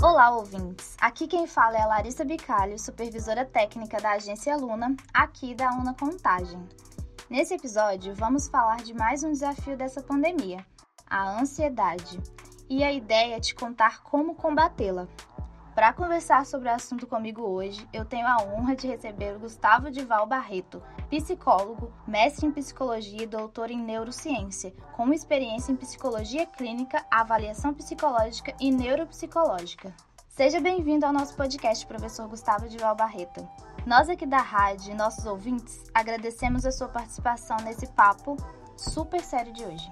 Olá, ouvintes! Aqui quem fala é a Larissa Bicalho, supervisora técnica da agência Luna, aqui da Una Contagem. Nesse episódio, vamos falar de mais um desafio dessa pandemia, a ansiedade. E a ideia é te contar como combatê-la. Para conversar sobre o assunto comigo hoje, eu tenho a honra de receber o Gustavo Dival Barreto, psicólogo, mestre em psicologia e doutor em neurociência, com experiência em psicologia clínica, avaliação psicológica e neuropsicológica. Seja bem-vindo ao nosso podcast, professor Gustavo Dival Barreto. Nós aqui da rádio e nossos ouvintes agradecemos a sua participação nesse papo super sério de hoje.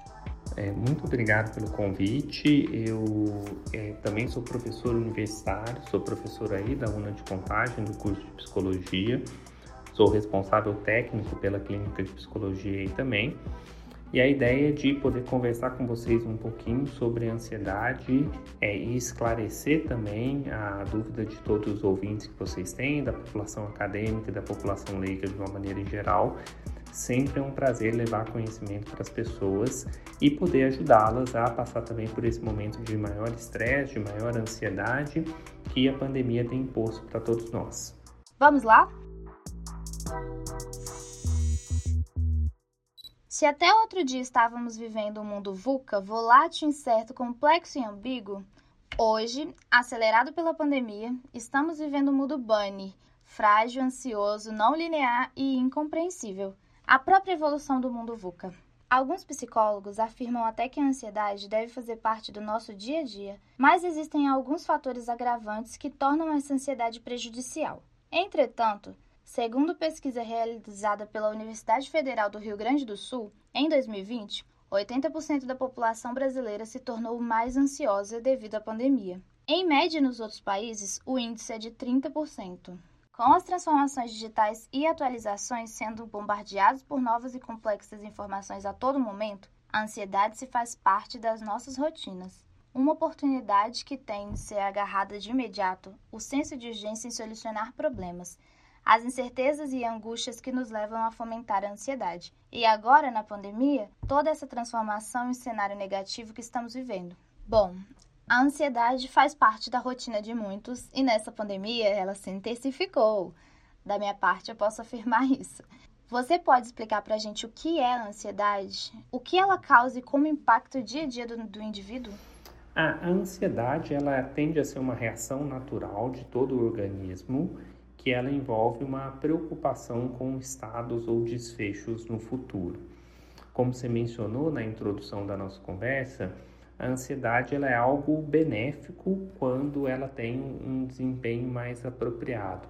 É, muito obrigado pelo convite. Eu é, também sou professor universitário, sou professor aí da UNA de Contagem, do curso de Psicologia. Sou responsável técnico pela Clínica de Psicologia aí também. E a ideia é de poder conversar com vocês um pouquinho sobre ansiedade é, e esclarecer também a dúvida de todos os ouvintes que vocês têm, da população acadêmica da população leiga de uma maneira geral, Sempre é um prazer levar conhecimento para as pessoas e poder ajudá-las a passar também por esse momento de maior estresse, de maior ansiedade que a pandemia tem imposto para todos nós. Vamos lá? Se até outro dia estávamos vivendo um mundo VUCA, volátil, incerto, complexo e ambíguo, hoje, acelerado pela pandemia, estamos vivendo um mundo bunny, frágil, ansioso, não linear e incompreensível a própria evolução do mundo VUCA. Alguns psicólogos afirmam até que a ansiedade deve fazer parte do nosso dia a dia, mas existem alguns fatores agravantes que tornam essa ansiedade prejudicial. Entretanto, segundo pesquisa realizada pela Universidade Federal do Rio Grande do Sul, em 2020, 80% da população brasileira se tornou mais ansiosa devido à pandemia. Em média, nos outros países, o índice é de 30%. Com as transformações digitais e atualizações sendo bombardeados por novas e complexas informações a todo momento, a ansiedade se faz parte das nossas rotinas. Uma oportunidade que tem de ser agarrada de imediato, o senso de urgência em solucionar problemas, as incertezas e angústias que nos levam a fomentar a ansiedade. E agora, na pandemia, toda essa transformação e cenário negativo que estamos vivendo. Bom, a ansiedade faz parte da rotina de muitos e nessa pandemia ela se intensificou. Da minha parte, eu posso afirmar isso. Você pode explicar para a gente o que é a ansiedade, o que ela causa e como impacta o dia a dia do, do indivíduo? A ansiedade ela tende a ser uma reação natural de todo o organismo que ela envolve uma preocupação com estados ou desfechos no futuro. Como você mencionou na introdução da nossa conversa, a ansiedade ela é algo benéfico quando ela tem um desempenho mais apropriado.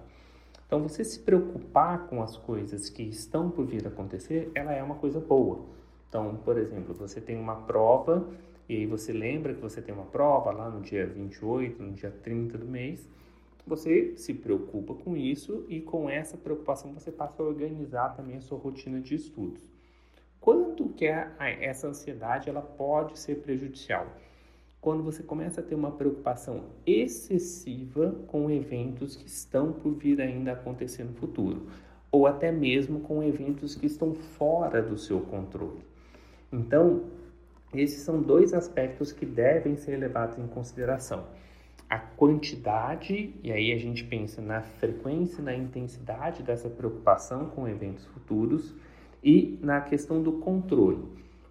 Então, você se preocupar com as coisas que estão por vir a acontecer, ela é uma coisa boa. Então, por exemplo, você tem uma prova e aí você lembra que você tem uma prova lá no dia 28, no dia 30 do mês. Você se preocupa com isso e com essa preocupação você passa a organizar também a sua rotina de estudos quanto que é essa ansiedade ela pode ser prejudicial? Quando você começa a ter uma preocupação excessiva com eventos que estão por vir ainda a acontecer no futuro, ou até mesmo com eventos que estão fora do seu controle. Então, esses são dois aspectos que devem ser levados em consideração. A quantidade, e aí a gente pensa na frequência na intensidade dessa preocupação com eventos futuros, e na questão do controle.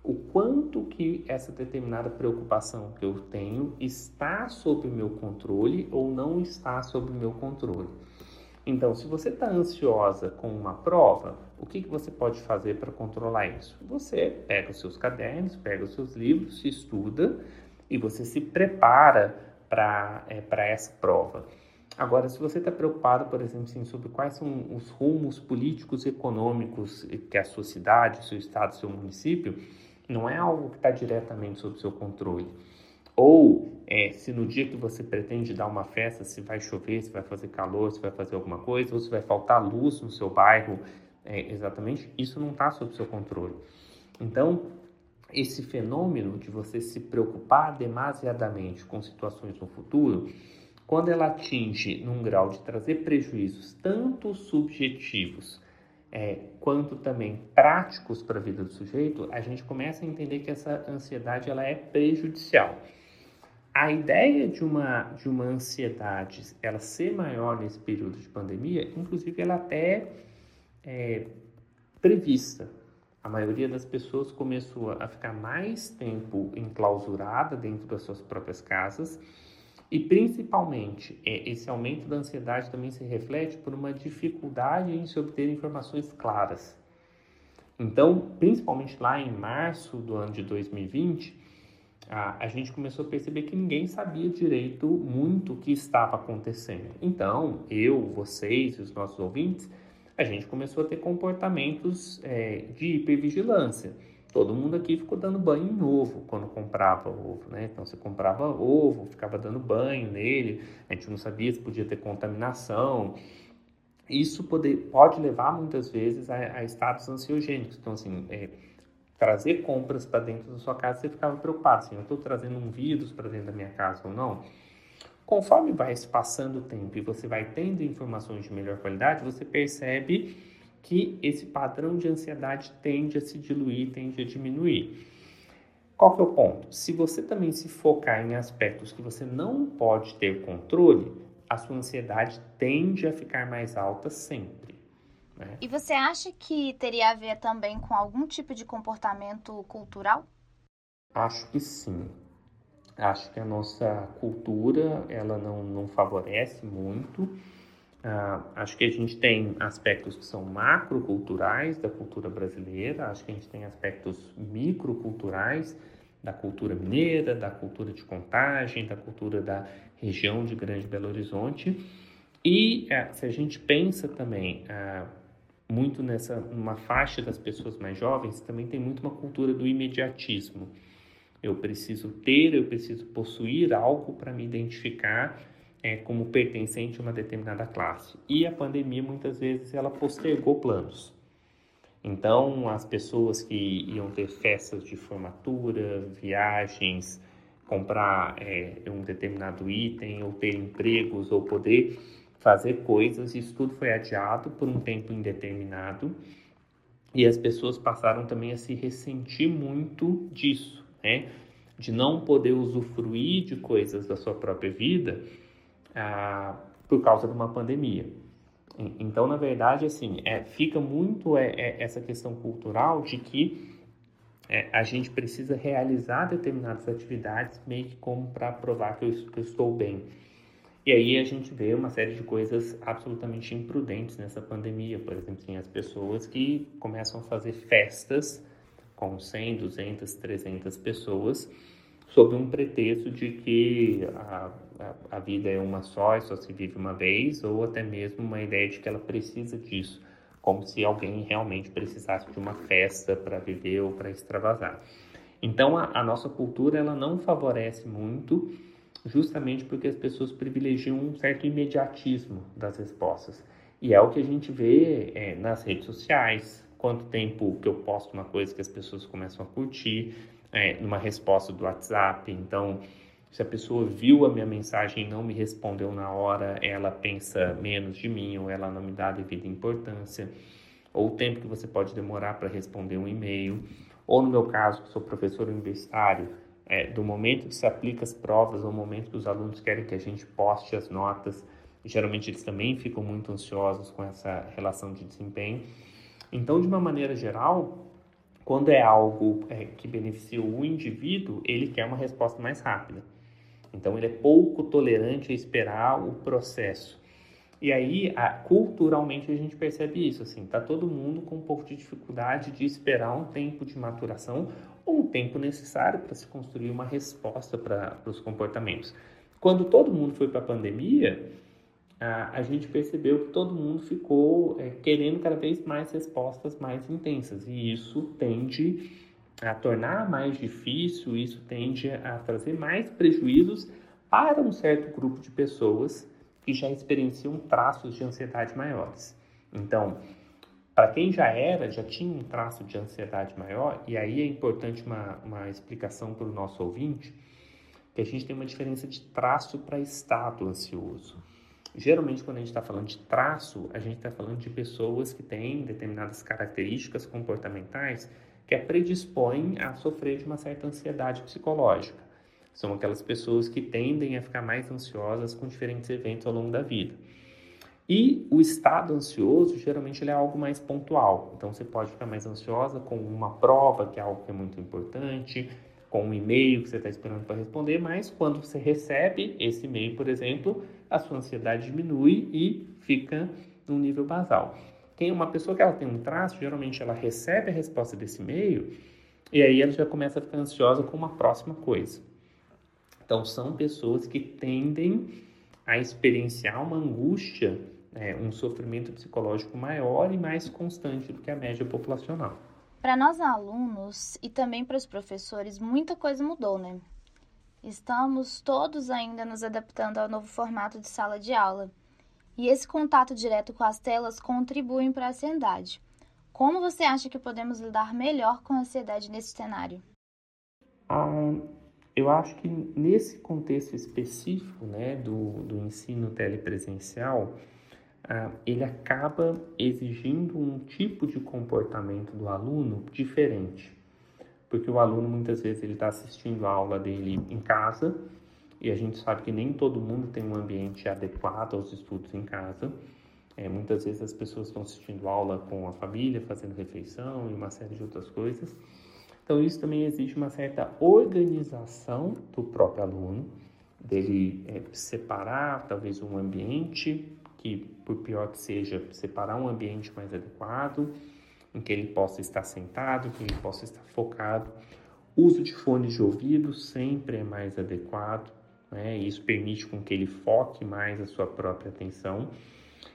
O quanto que essa determinada preocupação que eu tenho está sob meu controle ou não está sob meu controle. Então, se você está ansiosa com uma prova, o que, que você pode fazer para controlar isso? Você pega os seus cadernos, pega os seus livros, se estuda e você se prepara para é, essa prova. Agora, se você está preocupado, por exemplo, assim, sobre quais são os rumos políticos e econômicos que a sua cidade, seu estado, seu município, não é algo que está diretamente sob seu controle. Ou é, se no dia que você pretende dar uma festa, se vai chover, se vai fazer calor, se vai fazer alguma coisa, ou se vai faltar luz no seu bairro, é, exatamente, isso não está sob seu controle. Então, esse fenômeno de você se preocupar demasiadamente com situações no futuro, quando ela atinge num grau de trazer prejuízos tanto subjetivos é, quanto também práticos para a vida do sujeito, a gente começa a entender que essa ansiedade ela é prejudicial. a ideia de uma, de uma ansiedade, ela ser maior nesse período de pandemia, inclusive ela até é prevista. A maioria das pessoas começou a ficar mais tempo enclausurada dentro das suas próprias casas e principalmente é, esse aumento da ansiedade também se reflete por uma dificuldade em se obter informações claras. Então, principalmente lá em março do ano de 2020, a, a gente começou a perceber que ninguém sabia direito muito o que estava acontecendo. Então, eu, vocês os nossos ouvintes, a gente começou a ter comportamentos é, de hipervigilância. Todo mundo aqui ficou dando banho em ovo quando comprava ovo, né? Então você comprava ovo, ficava dando banho nele, a gente não sabia se podia ter contaminação. Isso pode, pode levar muitas vezes a, a estados ansiogênicos. Então, assim, é, trazer compras para dentro da sua casa, você ficava preocupado, assim, eu estou trazendo um vírus para dentro da minha casa ou não? Conforme vai se passando o tempo e você vai tendo informações de melhor qualidade, você percebe que esse padrão de ansiedade tende a se diluir, tende a diminuir. Qual que é o ponto? Se você também se focar em aspectos que você não pode ter controle, a sua ansiedade tende a ficar mais alta sempre. Né? E você acha que teria a ver também com algum tipo de comportamento cultural? Acho que sim. Acho que a nossa cultura ela não, não favorece muito. Ah, acho que a gente tem aspectos que são macroculturais da cultura brasileira, acho que a gente tem aspectos microculturais da cultura mineira, da cultura de contagem, da cultura da região de Grande Belo Horizonte. E ah, se a gente pensa também ah, muito nessa uma faixa das pessoas mais jovens, também tem muito uma cultura do imediatismo. Eu preciso ter, eu preciso possuir algo para me identificar é, como pertencente a uma determinada classe. E a pandemia muitas vezes ela postergou planos. Então, as pessoas que iam ter festas de formatura, viagens, comprar é, um determinado item, ou ter empregos, ou poder fazer coisas, isso tudo foi adiado por um tempo indeterminado e as pessoas passaram também a se ressentir muito disso, né? De não poder usufruir de coisas da sua própria vida ah, por causa de uma pandemia. Então, na verdade, assim, é, fica muito é, é, essa questão cultural de que é, a gente precisa realizar determinadas atividades meio que como para provar que eu, que eu estou bem. E aí a gente vê uma série de coisas absolutamente imprudentes nessa pandemia. Por exemplo, assim, as pessoas que começam a fazer festas com 100, 200, 300 pessoas sob um pretexto de que a, a, vida é uma só e só se vive uma vez, ou até mesmo uma ideia de que ela precisa disso, como se alguém realmente precisasse de uma festa para viver ou para extravasar. Então a, a nossa cultura ela não favorece muito justamente porque as pessoas privilegiam um certo imediatismo das respostas. E é o que a gente vê é, nas redes sociais, quanto tempo que eu posto uma coisa que as pessoas começam a curtir, é, numa resposta do WhatsApp. Então, se a pessoa viu a minha mensagem e não me respondeu na hora, ela pensa menos de mim ou ela não me dá a devida importância. Ou o tempo que você pode demorar para responder um e-mail. Ou no meu caso, que sou professor universitário, é, do momento que se aplica as provas ao momento que os alunos querem que a gente poste as notas. Geralmente eles também ficam muito ansiosos com essa relação de desempenho. Então, de uma maneira geral, quando é algo é, que beneficia o indivíduo, ele quer uma resposta mais rápida. Então, ele é pouco tolerante a esperar o processo. E aí, a, culturalmente, a gente percebe isso, assim, tá todo mundo com um pouco de dificuldade de esperar um tempo de maturação ou o tempo necessário para se construir uma resposta para os comportamentos. Quando todo mundo foi para a pandemia, a, gente percebeu que todo mundo ficou é, querendo cada vez mais respostas mais intensas, e isso tende a tornar mais difícil, isso tende a trazer mais prejuízos para um certo grupo de pessoas que já experienciam traços de ansiedade maiores. Então, para quem já era, já tinha um traço de ansiedade maior, e aí é importante uma, uma explicação para o nosso ouvinte, que a gente tem uma diferença de traço para estado ansioso. Geralmente, quando a gente está falando de traço, a gente está falando de pessoas que têm determinadas características comportamentais que a predispõem a sofrer de uma certa ansiedade psicológica. São aquelas pessoas que tendem a ficar mais ansiosas com diferentes eventos ao longo da vida. E o estado ansioso, geralmente, ele é algo mais pontual. Então, você pode ficar mais ansiosa com uma prova, que é algo que é muito importante, com um e-mail que você está esperando para responder, mas quando você recebe esse e-mail, por exemplo, a sua ansiedade diminui e fica num nível basal. Tem uma pessoa que ela tem um traço, geralmente ela recebe a resposta desse e-mail e aí ela já começa a ficar ansiosa com uma próxima coisa. Então, são pessoas que tendem a experienciar uma angústia é, um sofrimento psicológico maior e mais constante do que a média populacional. Para nós alunos e também para os professores, muita coisa mudou, né? Estamos todos ainda nos adaptando ao novo formato de sala de aula. E esse contato direto com as telas contribui para a ansiedade. Como você acha que podemos lidar melhor com a ansiedade nesse cenário? Ah, eu acho que nesse contexto específico né, do, do ensino telepresencial, ah, ele acaba exigindo um tipo de comportamento do aluno diferente. Porque o aluno muitas vezes ele está assistindo a aula dele em casa e a gente sabe que nem todo mundo tem um ambiente adequado aos estudos em casa. É, muitas vezes as pessoas estão assistindo aula com a família, fazendo refeição e uma série de outras coisas. Então isso também exige uma certa organização do próprio aluno, dele é, separar talvez um ambiente que, por pior que seja, separar um ambiente mais adequado, em que ele possa estar sentado, que ele possa estar focado. Uso de fones de ouvido sempre é mais adequado, né? Isso permite com que ele foque mais a sua própria atenção.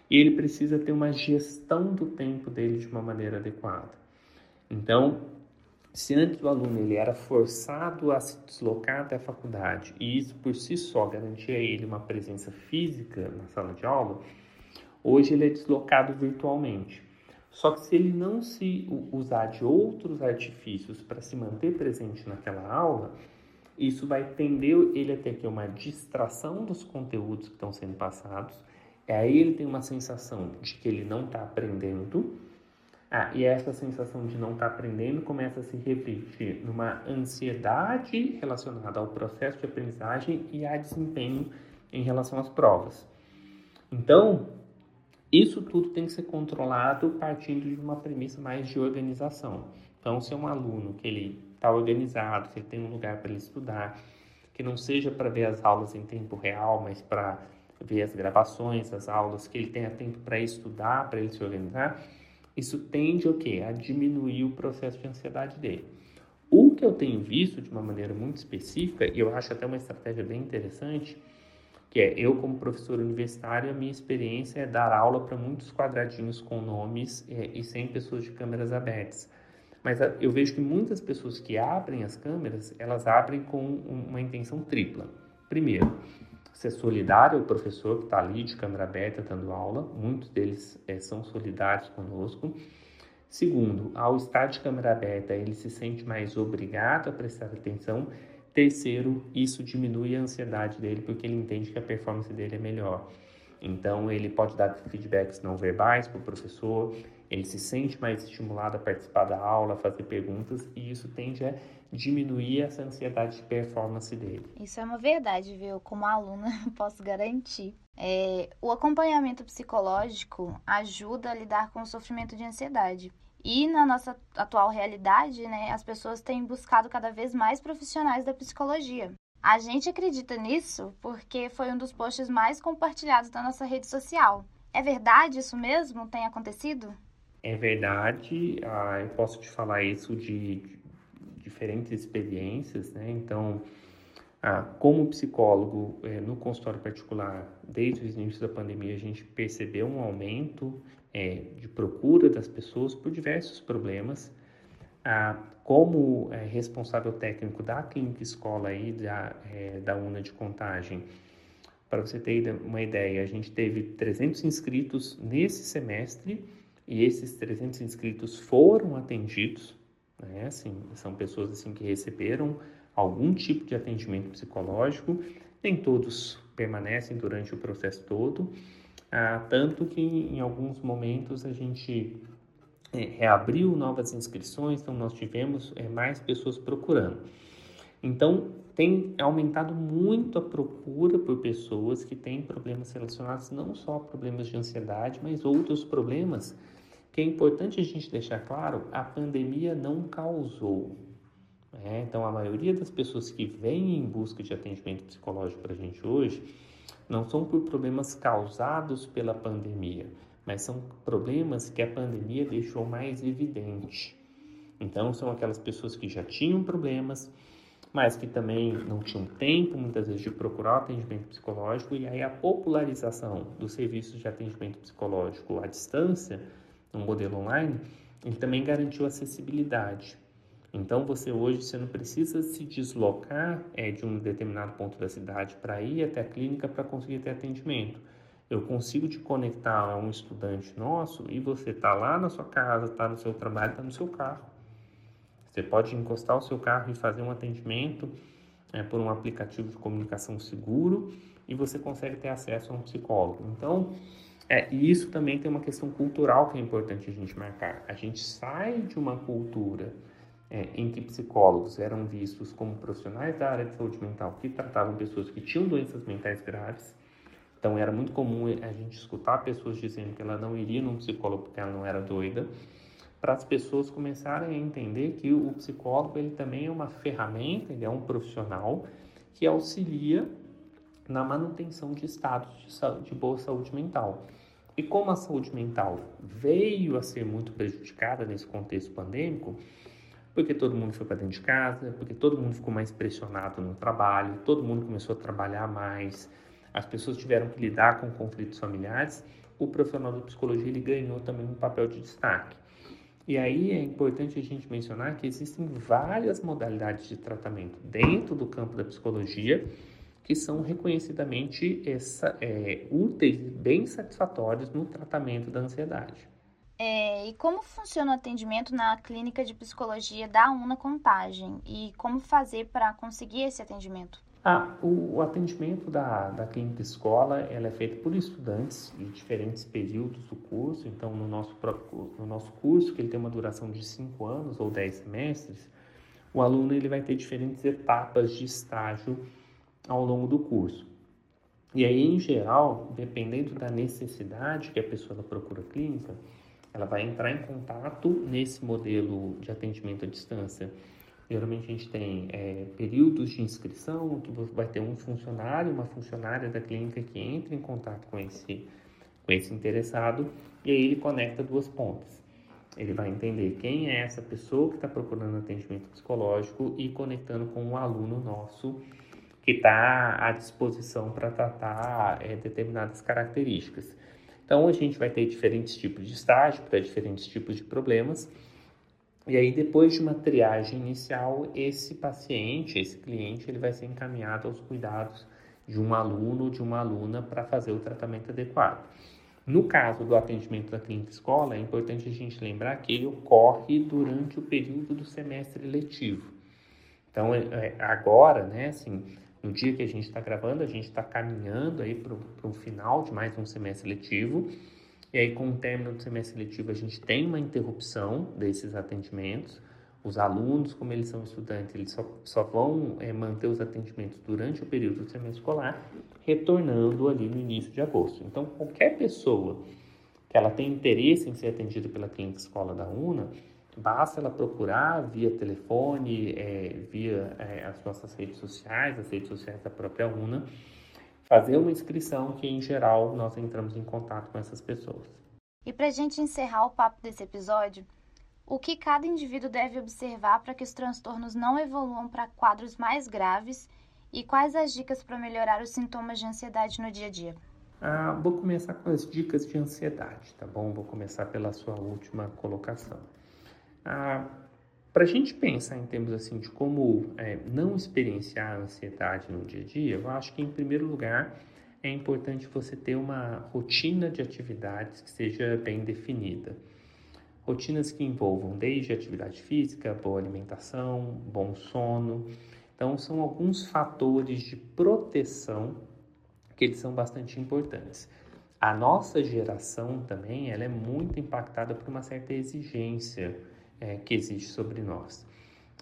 E ele precisa ter uma gestão do tempo dele de uma maneira adequada. Então, se antes o aluno ele era forçado a se deslocar até a faculdade e isso por si só garantia ele uma presença física na sala de aula, hoje ele é deslocado virtualmente. Só que se ele não se usar de outros artifícios para se manter presente naquela aula, isso vai tender ele a ter que uma distração dos conteúdos que estão sendo passados. E aí ele tem uma sensação de que ele não está aprendendo ah, e essa sensação de não estar tá aprendendo começa a se refletir numa ansiedade relacionada ao processo de aprendizagem e a desempenho em relação às provas. Então, isso tudo tem que ser controlado partindo de uma premissa mais de organização. Então, se é um aluno que ele está organizado, que ele tem um lugar para ele estudar, que não seja para ver as aulas em tempo real, mas para ver as gravações, as aulas, que ele tenha tempo para estudar, para ele se organizar, isso tende o quê? A diminuir o processo de ansiedade dele. O que eu tenho visto de uma maneira muito específica, e eu acho até uma estratégia bem interessante, que é eu como professor universitário, a minha experiência é dar aula para muitos quadradinhos com nomes é, e sem pessoas de câmeras abertas. Mas eu vejo que muitas pessoas que abrem as câmeras, elas abrem com uma intenção tripla. Primeiro, ser solidário ao professor que está ali de câmera aberta dando aula, muitos deles é, são solidários conosco. Segundo, ao estar de câmera aberta, ele se sente mais obrigado a prestar atenção. Terceiro, isso diminui a ansiedade dele porque ele entende que a performance dele é melhor. Então, ele pode dar feedbacks não verbais para o professor, ele se sente mais estimulado a participar da aula, a fazer perguntas, e isso tende a diminuir essa ansiedade de performance dele. Isso é uma verdade, viu? Como aluna, posso garantir. É, o acompanhamento psicológico ajuda a lidar com o sofrimento de ansiedade. E na nossa atual realidade, né, as pessoas têm buscado cada vez mais profissionais da psicologia. A gente acredita nisso porque foi um dos posts mais compartilhados da nossa rede social. É verdade isso mesmo? Tem acontecido? É verdade. Ah, eu posso te falar isso de diferentes experiências, né? Então, ah, como psicólogo é, no consultório particular, desde o início da pandemia, a gente percebeu um aumento é, de procura das pessoas por diversos problemas. Ah, como é, responsável técnico da clínica escola aí da, é, da UNA de contagem, para você ter uma ideia, a gente teve 300 inscritos nesse semestre e esses 300 inscritos foram atendidos né? Assim, são pessoas assim que receberam algum tipo de atendimento psicológico, nem todos permanecem durante o processo todo, ah, tanto que em alguns momentos a gente é, reabriu novas inscrições, então nós tivemos é, mais pessoas procurando. Então, tem aumentado muito a procura por pessoas que têm problemas relacionados não só a problemas de ansiedade, mas outros problemas que é importante a gente deixar claro, a pandemia não causou. Né? Então, a maioria das pessoas que vêm em busca de atendimento psicológico para a gente hoje não são por problemas causados pela pandemia, mas são problemas que a pandemia deixou mais evidente. Então, são aquelas pessoas que já tinham problemas, mas que também não tinham tempo, muitas vezes, de procurar atendimento psicológico, e aí a popularização dos serviços de atendimento psicológico à distância, no modelo online, ele também garantiu acessibilidade. Então, você hoje você não precisa se deslocar é, de um determinado ponto da cidade para ir até a clínica para conseguir ter atendimento. Eu consigo te conectar a um estudante nosso e você está lá na sua casa, está no seu trabalho, está no seu carro. Você pode encostar o seu carro e fazer um atendimento é, por um aplicativo de comunicação seguro e você consegue ter acesso a um psicólogo. Então, é, e isso também tem uma questão cultural que é importante a gente marcar. A gente sai de uma cultura é, em que psicólogos eram vistos como profissionais da área de saúde mental que tratavam pessoas que tinham doenças mentais graves. Então era muito comum a gente escutar pessoas dizendo que ela não iria num psicólogo porque ela não era doida para as pessoas começarem a entender que o psicólogo ele também é uma ferramenta, ele é um profissional que auxilia na manutenção de status de, saúde, de boa saúde mental. E como a saúde mental veio a ser muito prejudicada nesse contexto pandêmico, porque todo mundo foi para dentro de casa, porque todo mundo ficou mais pressionado no trabalho, todo mundo começou a trabalhar mais, as pessoas tiveram que lidar com conflitos familiares, o profissional da psicologia ele ganhou também um papel de destaque. E aí é importante a gente mencionar que existem várias modalidades de tratamento dentro do campo da psicologia que são reconhecidamente essa, é, úteis e bem satisfatórios no tratamento da ansiedade. É, e como funciona o atendimento na clínica de psicologia da UNA Contagem? E como fazer para conseguir esse atendimento? Ah, o, o, atendimento da, da clínica escola ela é feito por estudantes em diferentes períodos do curso. Então, no nosso, no nosso curso, que ele tem uma duração de 5 anos ou 10 semestres, o aluno ele vai ter diferentes etapas de estágio ao longo do curso. E aí, em geral, dependendo da necessidade que a pessoa procura clínica, ela vai entrar em contato nesse modelo de atendimento à distância Geralmente a gente tem é, períodos de inscrição, que vai ter um funcionário, uma funcionária da clínica que entra em contato com esse, com esse interessado e aí ele conecta duas pontas. Ele vai entender quem é essa pessoa que está procurando atendimento psicológico e conectando com um aluno nosso que está à disposição para tratar é, determinadas características. Então a gente vai ter diferentes tipos de estágio para diferentes tipos de problemas e aí, depois de uma triagem inicial, esse paciente, esse cliente, ele vai ser encaminhado aos cuidados de um aluno ou de uma aluna para fazer o tratamento adequado. No caso do atendimento da clínica escola, é importante a gente lembrar que ele ocorre durante o período do semestre letivo. Então, é, é, agora, né, assim, no dia que a gente está gravando, a gente está caminhando aí para o final de mais um semestre letivo e aí, com o término do semestre letivo, a gente tem uma interrupção desses atendimentos. Os alunos, como eles são estudantes, eles só, só vão é, manter os atendimentos durante o período do semestre escolar, retornando ali no início de agosto. Então, qualquer pessoa que ela tenha interesse em ser atendida pela clínica escola da UNA, basta ela procurar via telefone, é, via é, as nossas redes sociais, as redes sociais da própria UNA, fazer uma inscrição que, em geral, nós entramos em contato com essas pessoas. E para a gente encerrar o papo desse episódio, o que cada indivíduo deve observar para que os transtornos não evoluam para quadros mais graves e quais as dicas para melhorar os sintomas de ansiedade no dia a dia? Ah, vou começar com as dicas de ansiedade, tá bom? Vou começar pela sua última colocação. Ah, para a gente pensar em termos assim de como é, não experienciar a ansiedade no dia a dia, eu acho que em primeiro lugar é importante você ter uma rotina de atividades que seja bem definida. Rotinas que envolvam desde atividade física, boa alimentação, bom sono. Então são alguns fatores de proteção que eles são bastante importantes. A nossa geração também ela é muito impactada por uma certa exigência é, que existe sobre nós.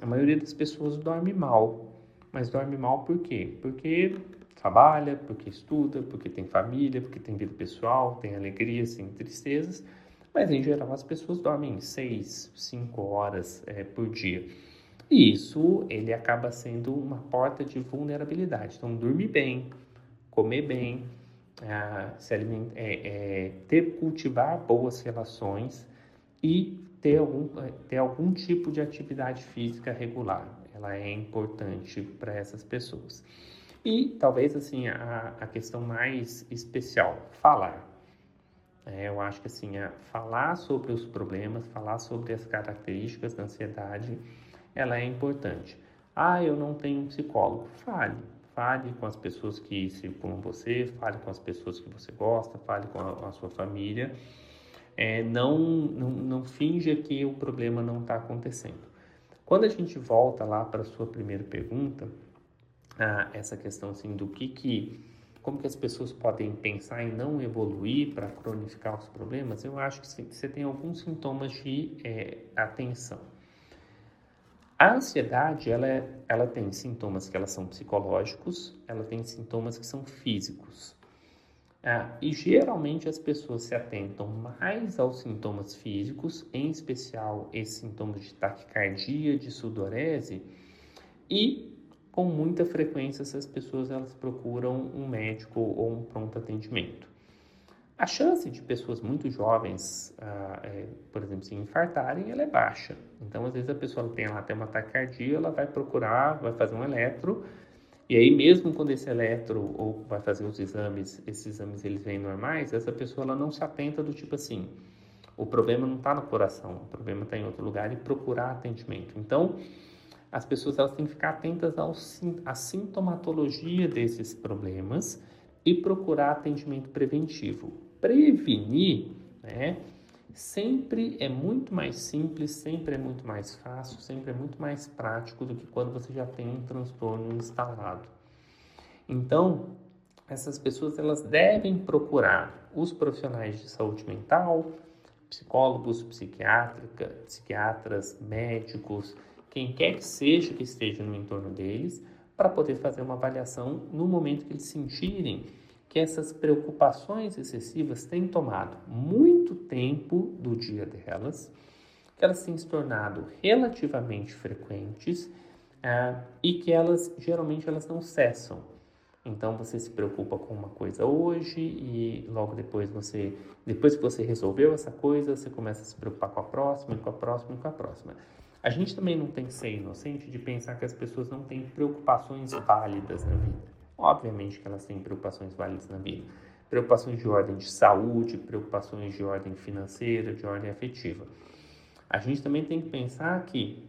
A maioria das pessoas dorme mal, Mas dorme mal por quê? Porque trabalha, porque estuda, porque tem família, porque tem vida pessoal, tem alegrias, tem tristezas. Mas em geral as pessoas dormem 6, 5 horas é, por dia. E isso ele acaba sendo uma porta de vulnerabilidade. Então, dormir bem, comer bem, é, se é, é, ter, cultivar boas relações e ter algum, ter algum tipo de atividade física regular. Ela é importante para essas pessoas. E talvez assim a, a questão mais especial, falar. É, eu acho que assim, é falar sobre os problemas, falar sobre as características da ansiedade, ela é importante. Ah, eu não tenho um psicólogo. Fale. Fale com as pessoas que circulam você, fale com as pessoas que você gosta, fale com a, a sua família. É, não, não, não finja que o problema não está acontecendo. Quando a gente volta lá para a sua primeira pergunta, ah, essa questão assim do que que como que as pessoas podem pensar em não evoluir para cronificar os problemas, eu acho que você tem alguns sintomas de é, atenção. A ansiedade, ela, é, ela tem sintomas que elas são psicológicos, ela tem sintomas que são físicos. Ah, e geralmente as pessoas se atentam mais aos sintomas físicos, em especial esses sintomas de taquicardia, de sudorese, e com muita frequência essas pessoas elas procuram um médico ou um pronto atendimento. A chance de pessoas muito jovens, ah, é, por exemplo, se infartarem, ela é baixa. Então, às vezes a pessoa tem lá até uma taquicardia, ela vai procurar, vai fazer um eletro, e aí mesmo quando esse eletro ou vai fazer os exames, esses exames eles vêm normais, essa pessoa ela não se atenta do tipo assim, o problema não está no coração, o problema está em outro lugar e procurar atendimento. Então, as pessoas elas têm que ficar atentas ao, à sintomatologia desses problemas e procurar atendimento preventivo. Prevenir, né? Sempre é muito mais simples, sempre é muito mais fácil, sempre é muito mais prático do que quando você já tem um transtorno instalado. Então, essas pessoas elas devem procurar os profissionais de saúde mental, psicólogos, psiquiátrica, psiquiatras, médicos, quem quer que seja que esteja no entorno deles, para poder fazer uma avaliação no momento que eles sentirem que essas preocupações excessivas têm tomado muito tempo do dia delas, que elas têm se tornado relativamente frequentes ah, e que elas geralmente elas não cessam. Então você se preocupa com uma coisa hoje e logo depois você, depois que você resolveu essa coisa, você começa a se preocupar com a próxima, com a próxima, com a próxima. A gente também não tem que ser inocente de pensar que as pessoas não têm preocupações válidas na vida. Obviamente que elas têm preocupações válidas na vida. Preocupações de ordem de saúde, preocupações de ordem financeira, de ordem afetiva. A gente também tem que pensar que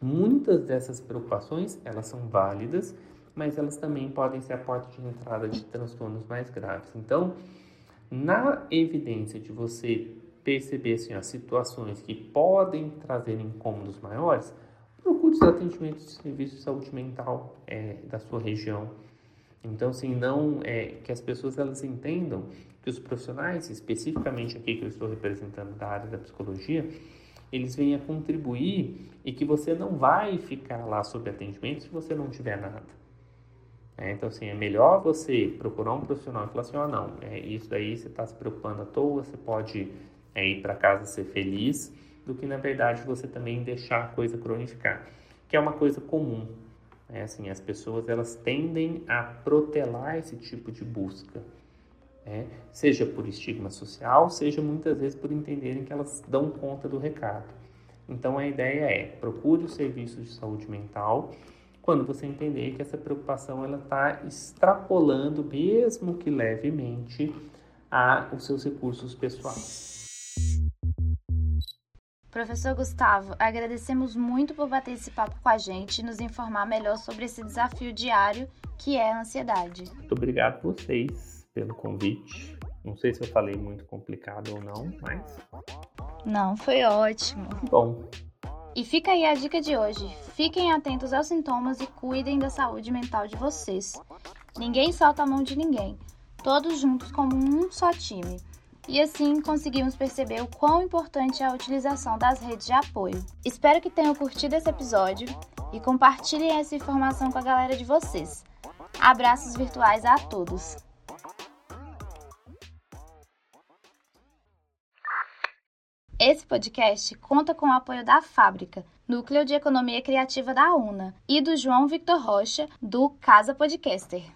muitas dessas preocupações, elas são válidas, mas elas também podem ser a porta de entrada de transtornos mais graves. Então, na evidência de você perceber assim, as situações que podem trazer incômodos maiores, procure os atendimentos de serviço de saúde mental é, da sua região. Então, assim, não é que as pessoas elas entendam que os profissionais, especificamente aqui que eu estou representando da área da psicologia, eles vêm a contribuir e que você não vai ficar lá sob atendimento se você não tiver nada. É, então, assim, é melhor você procurar um profissional e falar assim, ó, oh, não, é, isso daí você está se preocupando à toa, você pode é ir para casa ser feliz, do que na verdade você também deixar a coisa cronificar, que é uma coisa comum. É assim, as pessoas elas tendem a protelar esse tipo de busca, né? seja por estigma social, seja muitas vezes por entenderem que elas dão conta do recado. Então a ideia é procure os serviços de saúde mental quando você entender que essa preocupação ela está extrapolando, mesmo que levemente, a os seus recursos pessoais. Professor Gustavo, agradecemos muito por bater esse papo com a gente e nos informar melhor sobre esse desafio diário que é a ansiedade. Muito obrigado a vocês pelo convite. Não sei se eu falei muito complicado ou não, mas. Não, foi ótimo. Bom. E fica aí a dica de hoje. Fiquem atentos aos sintomas e cuidem da saúde mental de vocês. Ninguém solta a mão de ninguém. Todos juntos como um só time e assim conseguimos perceber o quão importante é a utilização das redes de apoio. Espero que tenham curtido esse episódio. e compartilhem essa informação com a galera de vocês. Abraços virtuais a todos! Esse podcast conta com o apoio da Fábrica, Núcleo de Economia Criativa da UNA, e do João Victor Rocha, do Casa Podcaster.